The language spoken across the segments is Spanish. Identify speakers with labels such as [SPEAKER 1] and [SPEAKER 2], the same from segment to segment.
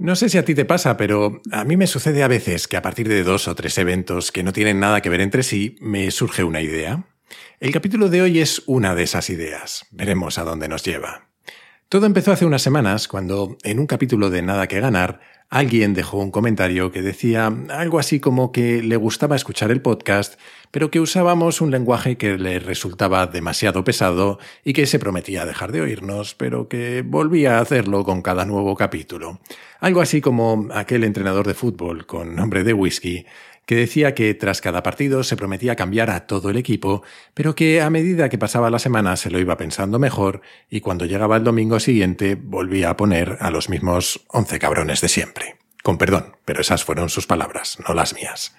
[SPEAKER 1] No sé si a ti te pasa, pero a mí me sucede a veces que a partir de dos o tres eventos que no tienen nada que ver entre sí, me surge una idea. El capítulo de hoy es una de esas ideas. Veremos a dónde nos lleva. Todo empezó hace unas semanas cuando, en un capítulo de Nada que Ganar, alguien dejó un comentario que decía algo así como que le gustaba escuchar el podcast, pero que usábamos un lenguaje que le resultaba demasiado pesado y que se prometía dejar de oírnos, pero que volvía a hacerlo con cada nuevo capítulo. Algo así como aquel entrenador de fútbol con nombre de whisky que decía que tras cada partido se prometía cambiar a todo el equipo, pero que a medida que pasaba la semana se lo iba pensando mejor y cuando llegaba el domingo siguiente volvía a poner a los mismos once cabrones de siempre. Con perdón, pero esas fueron sus palabras, no las mías.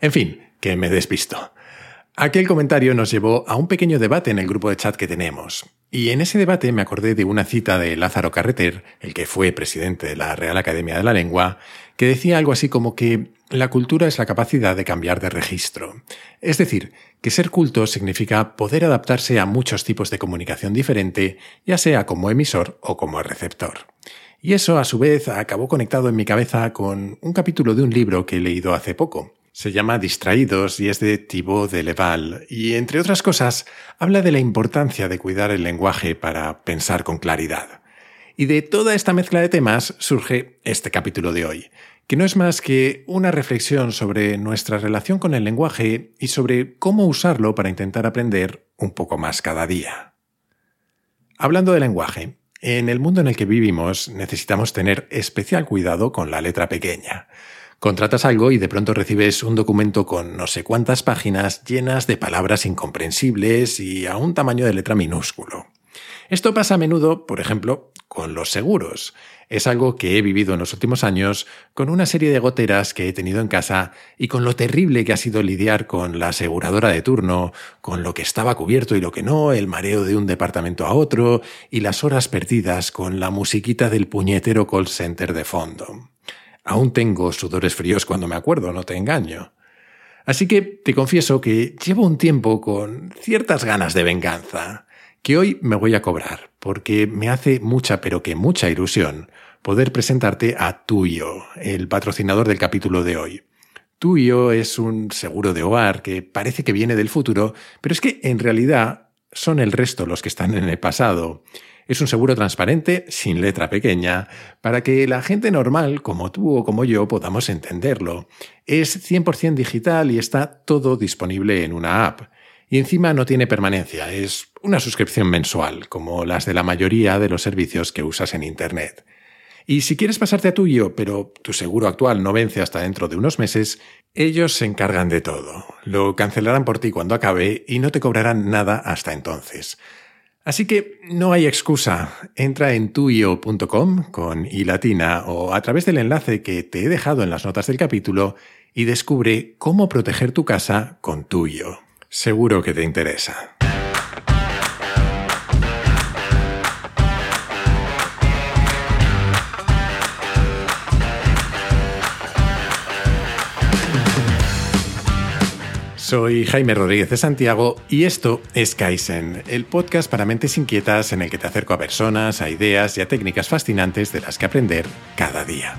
[SPEAKER 1] En fin, que me despisto. Aquel comentario nos llevó a un pequeño debate en el grupo de chat que tenemos. Y en ese debate me acordé de una cita de Lázaro Carreter, el que fue presidente de la Real Academia de la Lengua, que decía algo así como que la cultura es la capacidad de cambiar de registro. Es decir, que ser culto significa poder adaptarse a muchos tipos de comunicación diferente, ya sea como emisor o como receptor. Y eso, a su vez, acabó conectado en mi cabeza con un capítulo de un libro que he leído hace poco. Se llama Distraídos y es de Thibaut de Leval, y entre otras cosas, habla de la importancia de cuidar el lenguaje para pensar con claridad. Y de toda esta mezcla de temas surge este capítulo de hoy, que no es más que una reflexión sobre nuestra relación con el lenguaje y sobre cómo usarlo para intentar aprender un poco más cada día. Hablando de lenguaje, en el mundo en el que vivimos necesitamos tener especial cuidado con la letra pequeña. Contratas algo y de pronto recibes un documento con no sé cuántas páginas llenas de palabras incomprensibles y a un tamaño de letra minúsculo. Esto pasa a menudo, por ejemplo, con los seguros. Es algo que he vivido en los últimos años con una serie de goteras que he tenido en casa y con lo terrible que ha sido lidiar con la aseguradora de turno, con lo que estaba cubierto y lo que no, el mareo de un departamento a otro y las horas perdidas con la musiquita del puñetero call center de fondo. Aún tengo sudores fríos cuando me acuerdo, no te engaño. Así que te confieso que llevo un tiempo con ciertas ganas de venganza que hoy me voy a cobrar, porque me hace mucha, pero que mucha ilusión poder presentarte a Tuyo, el patrocinador del capítulo de hoy. Tuyo es un seguro de hogar que parece que viene del futuro, pero es que en realidad son el resto los que están en el pasado. Es un seguro transparente, sin letra pequeña, para que la gente normal, como tú o como yo, podamos entenderlo. Es 100% digital y está todo disponible en una app. Y encima no tiene permanencia, es una suscripción mensual, como las de la mayoría de los servicios que usas en Internet. Y si quieres pasarte a tuyo, pero tu seguro actual no vence hasta dentro de unos meses, ellos se encargan de todo. Lo cancelarán por ti cuando acabe y no te cobrarán nada hasta entonces. Así que no hay excusa. Entra en tuyo.com con i latina o a través del enlace que te he dejado en las notas del capítulo y descubre cómo proteger tu casa con tuyo. Seguro que te interesa. Soy Jaime Rodríguez de Santiago y esto es Kaizen, el podcast para mentes inquietas en el que te acerco a personas, a ideas y a técnicas fascinantes de las que aprender cada día.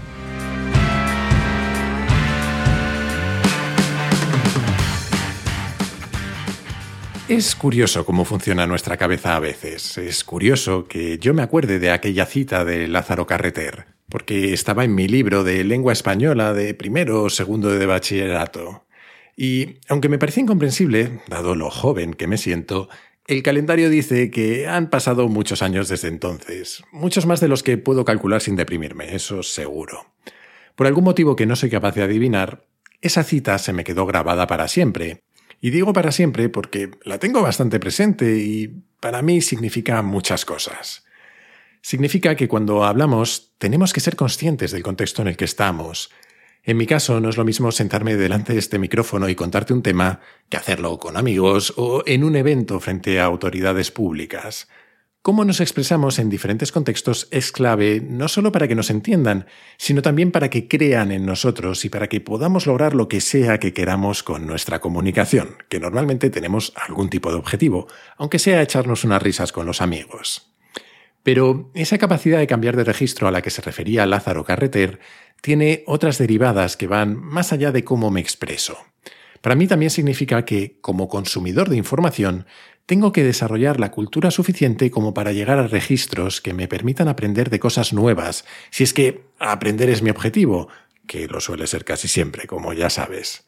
[SPEAKER 1] Es curioso cómo funciona nuestra cabeza a veces. Es curioso que yo me acuerde de aquella cita de Lázaro Carreter, porque estaba en mi libro de lengua española de primero o segundo de bachillerato. Y aunque me parece incomprensible, dado lo joven que me siento, el calendario dice que han pasado muchos años desde entonces, muchos más de los que puedo calcular sin deprimirme, eso seguro. Por algún motivo que no soy capaz de adivinar, esa cita se me quedó grabada para siempre, y digo para siempre porque la tengo bastante presente y para mí significa muchas cosas. Significa que cuando hablamos tenemos que ser conscientes del contexto en el que estamos. En mi caso no es lo mismo sentarme delante de este micrófono y contarte un tema que hacerlo con amigos o en un evento frente a autoridades públicas. Cómo nos expresamos en diferentes contextos es clave no solo para que nos entiendan, sino también para que crean en nosotros y para que podamos lograr lo que sea que queramos con nuestra comunicación, que normalmente tenemos algún tipo de objetivo, aunque sea echarnos unas risas con los amigos. Pero esa capacidad de cambiar de registro a la que se refería Lázaro Carreter tiene otras derivadas que van más allá de cómo me expreso. Para mí también significa que, como consumidor de información, tengo que desarrollar la cultura suficiente como para llegar a registros que me permitan aprender de cosas nuevas, si es que aprender es mi objetivo, que lo suele ser casi siempre, como ya sabes.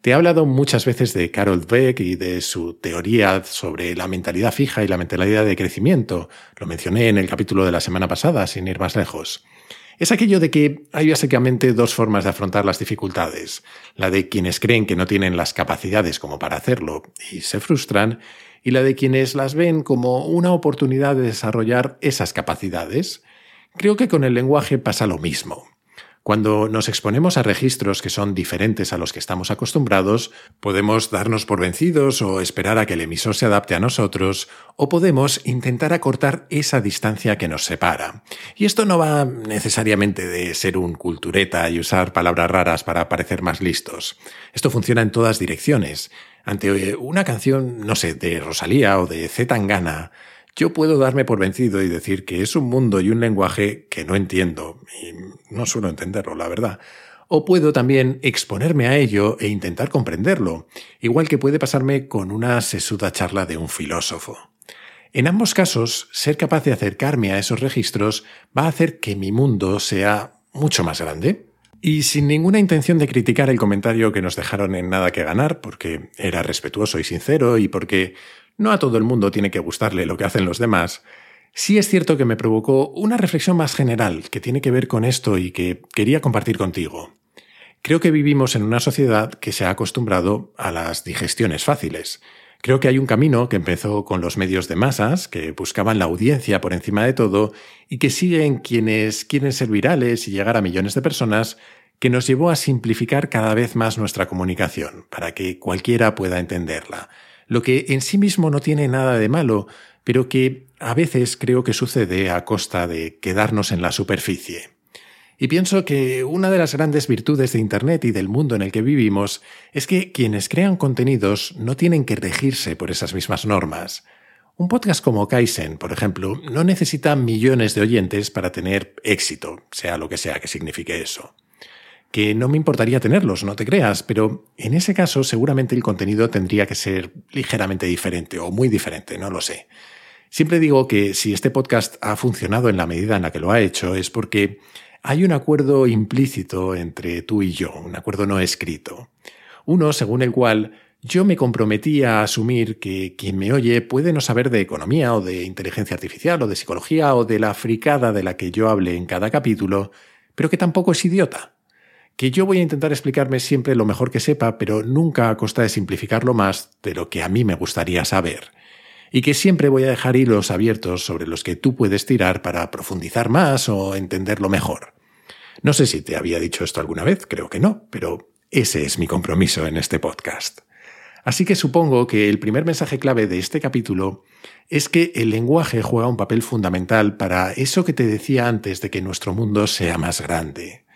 [SPEAKER 1] Te he hablado muchas veces de Carol Dweck y de su teoría sobre la mentalidad fija y la mentalidad de crecimiento. Lo mencioné en el capítulo de la semana pasada, sin ir más lejos. Es aquello de que hay básicamente dos formas de afrontar las dificultades. La de quienes creen que no tienen las capacidades como para hacerlo y se frustran, y la de quienes las ven como una oportunidad de desarrollar esas capacidades. Creo que con el lenguaje pasa lo mismo. Cuando nos exponemos a registros que son diferentes a los que estamos acostumbrados, podemos darnos por vencidos o esperar a que el emisor se adapte a nosotros, o podemos intentar acortar esa distancia que nos separa. Y esto no va necesariamente de ser un cultureta y usar palabras raras para parecer más listos. Esto funciona en todas direcciones. Ante una canción, no sé, de Rosalía o de Z Tangana, yo puedo darme por vencido y decir que es un mundo y un lenguaje que no entiendo, y no suelo entenderlo, la verdad. O puedo también exponerme a ello e intentar comprenderlo, igual que puede pasarme con una sesuda charla de un filósofo. En ambos casos, ser capaz de acercarme a esos registros va a hacer que mi mundo sea mucho más grande. Y sin ninguna intención de criticar el comentario que nos dejaron en Nada que Ganar, porque era respetuoso y sincero y porque no a todo el mundo tiene que gustarle lo que hacen los demás, sí es cierto que me provocó una reflexión más general que tiene que ver con esto y que quería compartir contigo. Creo que vivimos en una sociedad que se ha acostumbrado a las digestiones fáciles. Creo que hay un camino que empezó con los medios de masas, que buscaban la audiencia por encima de todo, y que siguen quienes quieren ser virales y llegar a millones de personas, que nos llevó a simplificar cada vez más nuestra comunicación, para que cualquiera pueda entenderla lo que en sí mismo no tiene nada de malo, pero que a veces creo que sucede a costa de quedarnos en la superficie. Y pienso que una de las grandes virtudes de Internet y del mundo en el que vivimos es que quienes crean contenidos no tienen que regirse por esas mismas normas. Un podcast como Kaizen, por ejemplo, no necesita millones de oyentes para tener éxito, sea lo que sea que signifique eso que no me importaría tenerlos, no te creas, pero en ese caso seguramente el contenido tendría que ser ligeramente diferente o muy diferente, no lo sé. Siempre digo que si este podcast ha funcionado en la medida en la que lo ha hecho es porque hay un acuerdo implícito entre tú y yo, un acuerdo no escrito. Uno según el cual yo me comprometí a asumir que quien me oye puede no saber de economía o de inteligencia artificial o de psicología o de la fricada de la que yo hable en cada capítulo, pero que tampoco es idiota que yo voy a intentar explicarme siempre lo mejor que sepa, pero nunca a costa de simplificarlo más de lo que a mí me gustaría saber. Y que siempre voy a dejar hilos abiertos sobre los que tú puedes tirar para profundizar más o entenderlo mejor. No sé si te había dicho esto alguna vez, creo que no, pero ese es mi compromiso en este podcast. Así que supongo que el primer mensaje clave de este capítulo es que el lenguaje juega un papel fundamental para eso que te decía antes de que nuestro mundo sea más grande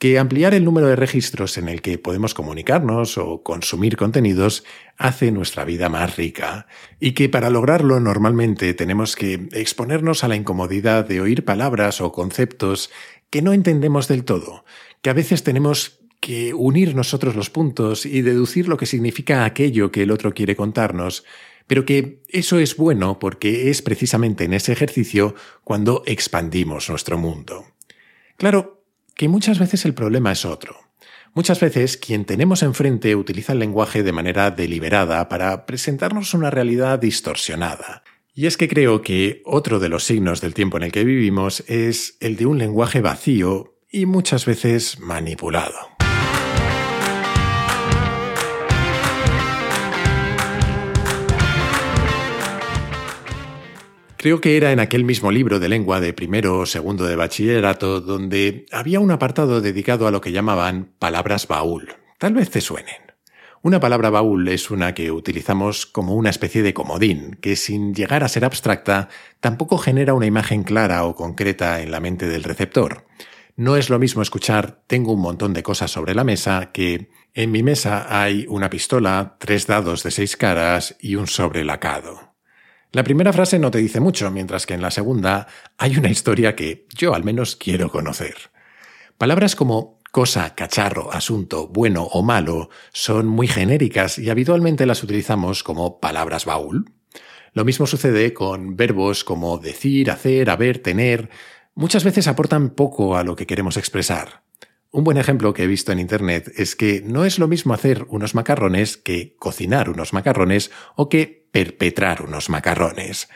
[SPEAKER 1] que ampliar el número de registros en el que podemos comunicarnos o consumir contenidos hace nuestra vida más rica y que para lograrlo normalmente tenemos que exponernos a la incomodidad de oír palabras o conceptos que no entendemos del todo, que a veces tenemos que unir nosotros los puntos y deducir lo que significa aquello que el otro quiere contarnos, pero que eso es bueno porque es precisamente en ese ejercicio cuando expandimos nuestro mundo. Claro, que muchas veces el problema es otro. Muchas veces quien tenemos enfrente utiliza el lenguaje de manera deliberada para presentarnos una realidad distorsionada. Y es que creo que otro de los signos del tiempo en el que vivimos es el de un lenguaje vacío y muchas veces manipulado. Creo que era en aquel mismo libro de lengua de primero o segundo de bachillerato donde había un apartado dedicado a lo que llamaban palabras baúl. Tal vez te suenen. Una palabra baúl es una que utilizamos como una especie de comodín, que sin llegar a ser abstracta, tampoco genera una imagen clara o concreta en la mente del receptor. No es lo mismo escuchar tengo un montón de cosas sobre la mesa que en mi mesa hay una pistola, tres dados de seis caras y un sobre lacado. La primera frase no te dice mucho, mientras que en la segunda hay una historia que yo al menos quiero conocer. Palabras como cosa, cacharro, asunto, bueno o malo son muy genéricas y habitualmente las utilizamos como palabras baúl. Lo mismo sucede con verbos como decir, hacer, haber, tener. Muchas veces aportan poco a lo que queremos expresar. Un buen ejemplo que he visto en Internet es que no es lo mismo hacer unos macarrones que cocinar unos macarrones o que perpetrar unos macarrones.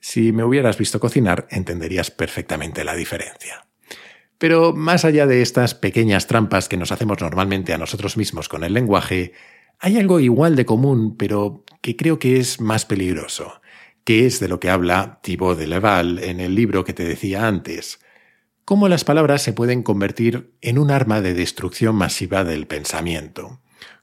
[SPEAKER 1] Si me hubieras visto cocinar, entenderías perfectamente la diferencia. Pero más allá de estas pequeñas trampas que nos hacemos normalmente a nosotros mismos con el lenguaje, hay algo igual de común, pero que creo que es más peligroso, que es de lo que habla Thibaut de Leval en el libro que te decía antes cómo las palabras se pueden convertir en un arma de destrucción masiva del pensamiento.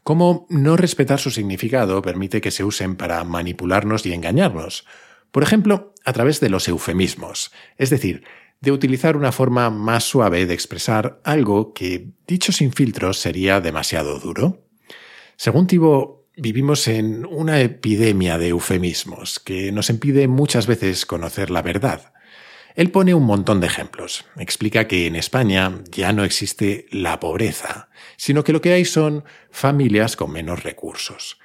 [SPEAKER 1] Cómo no respetar su significado permite que se usen para manipularnos y engañarnos. Por ejemplo, a través de los eufemismos, es decir, de utilizar una forma más suave de expresar algo que, dicho sin filtros, sería demasiado duro. Según Tibo, vivimos en una epidemia de eufemismos que nos impide muchas veces conocer la verdad. Él pone un montón de ejemplos. Explica que en España ya no existe la pobreza, sino que lo que hay son familias con menos recursos.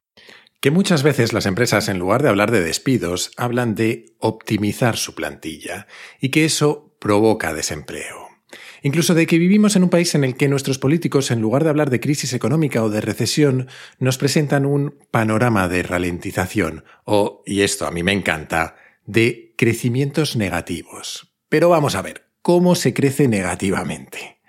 [SPEAKER 1] Que muchas veces las empresas, en lugar de hablar de despidos, hablan de optimizar su plantilla y que eso provoca desempleo. Incluso de que vivimos en un país en el que nuestros políticos, en lugar de hablar de crisis económica o de recesión, nos presentan un panorama de ralentización o, y esto a mí me encanta, de crecimientos negativos. Pero vamos a ver, ¿cómo se crece negativamente?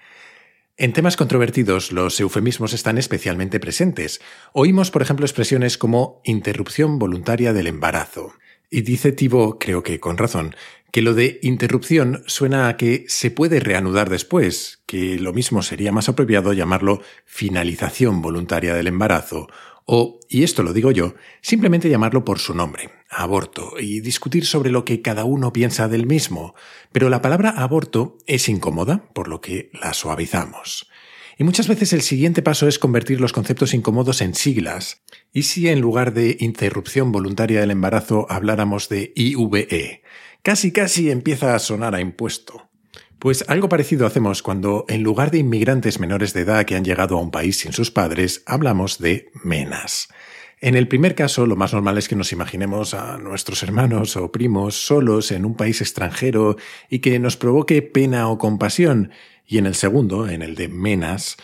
[SPEAKER 1] En temas controvertidos, los eufemismos están especialmente presentes. Oímos, por ejemplo, expresiones como interrupción voluntaria del embarazo. Y dice Tibo, creo que con razón, que lo de interrupción suena a que se puede reanudar después, que lo mismo sería más apropiado llamarlo finalización voluntaria del embarazo o, y esto lo digo yo, simplemente llamarlo por su nombre, aborto, y discutir sobre lo que cada uno piensa del mismo. Pero la palabra aborto es incómoda, por lo que la suavizamos. Y muchas veces el siguiente paso es convertir los conceptos incómodos en siglas. ¿Y si en lugar de interrupción voluntaria del embarazo habláramos de IVE? Casi casi empieza a sonar a impuesto. Pues algo parecido hacemos cuando, en lugar de inmigrantes menores de edad que han llegado a un país sin sus padres, hablamos de menas. En el primer caso, lo más normal es que nos imaginemos a nuestros hermanos o primos solos en un país extranjero y que nos provoque pena o compasión, y en el segundo, en el de menas,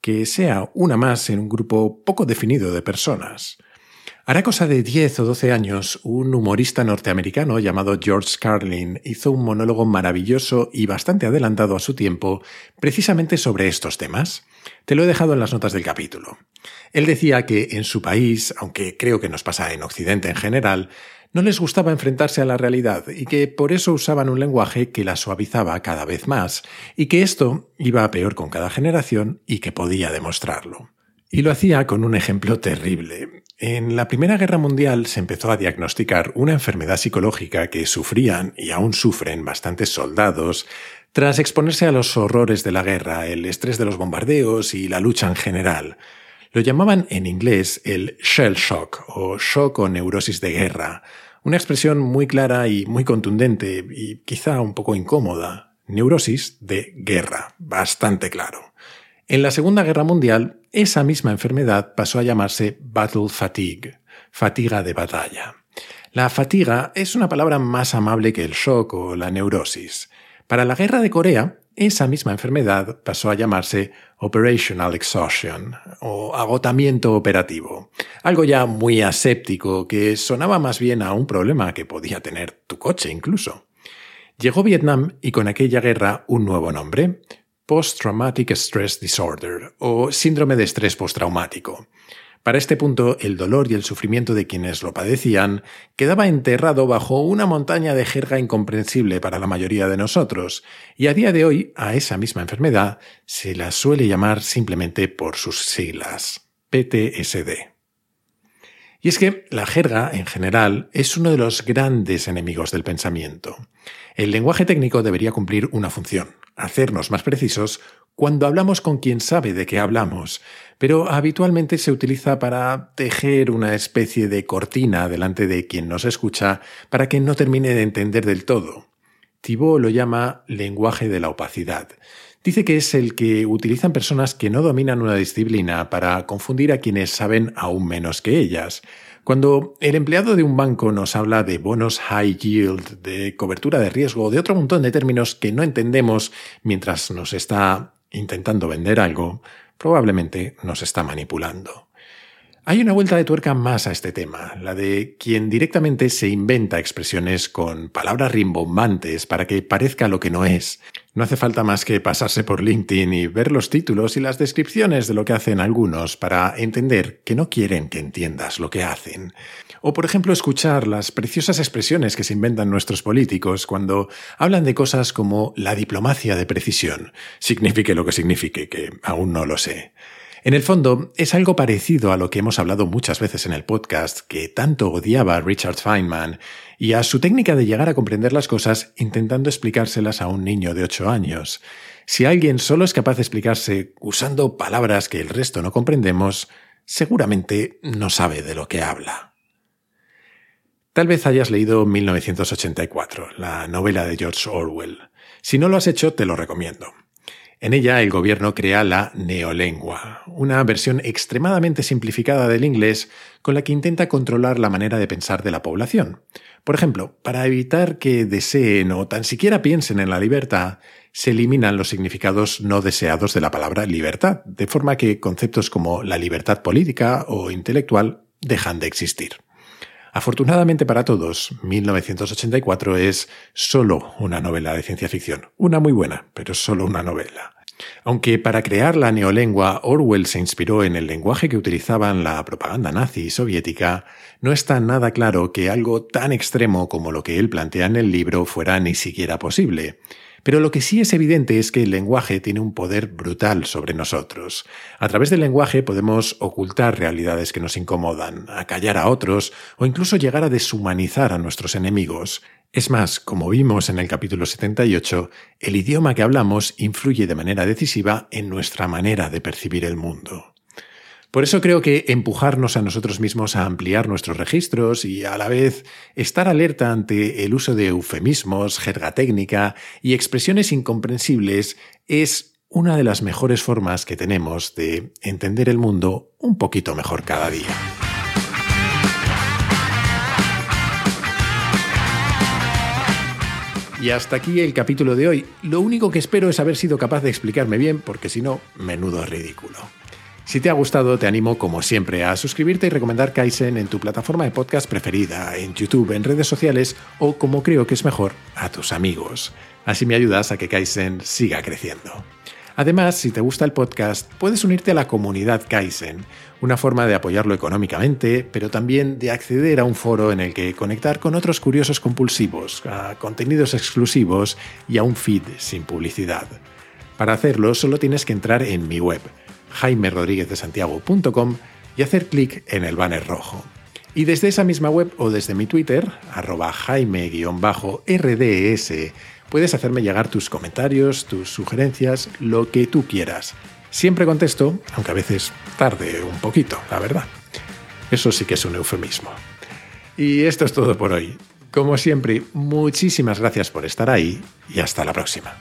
[SPEAKER 1] que sea una más en un grupo poco definido de personas. Hará cosa de 10 o 12 años, un humorista norteamericano llamado George Carlin hizo un monólogo maravilloso y bastante adelantado a su tiempo precisamente sobre estos temas. Te lo he dejado en las notas del capítulo. Él decía que en su país, aunque creo que nos pasa en Occidente en general, no les gustaba enfrentarse a la realidad y que por eso usaban un lenguaje que la suavizaba cada vez más y que esto iba a peor con cada generación y que podía demostrarlo. Y lo hacía con un ejemplo terrible. En la Primera Guerra Mundial se empezó a diagnosticar una enfermedad psicológica que sufrían y aún sufren bastantes soldados tras exponerse a los horrores de la guerra, el estrés de los bombardeos y la lucha en general. Lo llamaban en inglés el shell shock o shock o neurosis de guerra, una expresión muy clara y muy contundente y quizá un poco incómoda. Neurosis de guerra, bastante claro. En la Segunda Guerra Mundial, esa misma enfermedad pasó a llamarse battle fatigue, fatiga de batalla. La fatiga es una palabra más amable que el shock o la neurosis. Para la Guerra de Corea, esa misma enfermedad pasó a llamarse operational exhaustion o agotamiento operativo, algo ya muy aséptico que sonaba más bien a un problema que podía tener tu coche incluso. Llegó Vietnam y con aquella guerra un nuevo nombre, Post-Traumatic Stress Disorder o síndrome de estrés postraumático. Para este punto, el dolor y el sufrimiento de quienes lo padecían quedaba enterrado bajo una montaña de jerga incomprensible para la mayoría de nosotros, y a día de hoy a esa misma enfermedad se la suele llamar simplemente por sus siglas, PTSD. Y es que la jerga, en general, es uno de los grandes enemigos del pensamiento. El lenguaje técnico debería cumplir una función, hacernos más precisos cuando hablamos con quien sabe de qué hablamos, pero habitualmente se utiliza para tejer una especie de cortina delante de quien nos escucha para que no termine de entender del todo. Thibault lo llama lenguaje de la opacidad. Dice que es el que utilizan personas que no dominan una disciplina para confundir a quienes saben aún menos que ellas. Cuando el empleado de un banco nos habla de bonos high yield, de cobertura de riesgo, de otro montón de términos que no entendemos mientras nos está intentando vender algo, probablemente nos está manipulando. Hay una vuelta de tuerca más a este tema, la de quien directamente se inventa expresiones con palabras rimbombantes para que parezca lo que no es. No hace falta más que pasarse por LinkedIn y ver los títulos y las descripciones de lo que hacen algunos para entender que no quieren que entiendas lo que hacen. O por ejemplo escuchar las preciosas expresiones que se inventan nuestros políticos cuando hablan de cosas como la diplomacia de precisión, signifique lo que signifique, que aún no lo sé. En el fondo, es algo parecido a lo que hemos hablado muchas veces en el podcast, que tanto odiaba a Richard Feynman, y a su técnica de llegar a comprender las cosas intentando explicárselas a un niño de 8 años. Si alguien solo es capaz de explicarse usando palabras que el resto no comprendemos, seguramente no sabe de lo que habla. Tal vez hayas leído 1984, la novela de George Orwell. Si no lo has hecho, te lo recomiendo. En ella el gobierno crea la neolengua, una versión extremadamente simplificada del inglés con la que intenta controlar la manera de pensar de la población. Por ejemplo, para evitar que deseen o tan siquiera piensen en la libertad, se eliminan los significados no deseados de la palabra libertad, de forma que conceptos como la libertad política o intelectual dejan de existir. Afortunadamente para todos, 1984 es solo una novela de ciencia ficción. Una muy buena, pero solo una novela. Aunque para crear la neolengua Orwell se inspiró en el lenguaje que utilizaban la propaganda nazi y soviética, no está nada claro que algo tan extremo como lo que él plantea en el libro fuera ni siquiera posible. Pero lo que sí es evidente es que el lenguaje tiene un poder brutal sobre nosotros. A través del lenguaje podemos ocultar realidades que nos incomodan, acallar a otros o incluso llegar a deshumanizar a nuestros enemigos. Es más, como vimos en el capítulo 78, el idioma que hablamos influye de manera decisiva en nuestra manera de percibir el mundo. Por eso creo que empujarnos a nosotros mismos a ampliar nuestros registros y a la vez estar alerta ante el uso de eufemismos, jerga técnica y expresiones incomprensibles es una de las mejores formas que tenemos de entender el mundo un poquito mejor cada día. Y hasta aquí el capítulo de hoy. Lo único que espero es haber sido capaz de explicarme bien, porque si no, menudo ridículo. Si te ha gustado, te animo, como siempre, a suscribirte y recomendar Kaizen en tu plataforma de podcast preferida, en YouTube, en redes sociales o, como creo que es mejor, a tus amigos. Así me ayudas a que Kaizen siga creciendo. Además, si te gusta el podcast, puedes unirte a la comunidad Kaizen, una forma de apoyarlo económicamente, pero también de acceder a un foro en el que conectar con otros curiosos compulsivos, a contenidos exclusivos y a un feed sin publicidad. Para hacerlo, solo tienes que entrar en mi web jaimerodríguezdesantiago.com y hacer clic en el banner rojo. Y desde esa misma web o desde mi Twitter, arroba jaime-rds, puedes hacerme llegar tus comentarios, tus sugerencias, lo que tú quieras. Siempre contesto, aunque a veces tarde un poquito, la verdad. Eso sí que es un eufemismo. Y esto es todo por hoy. Como siempre, muchísimas gracias por estar ahí y hasta la próxima.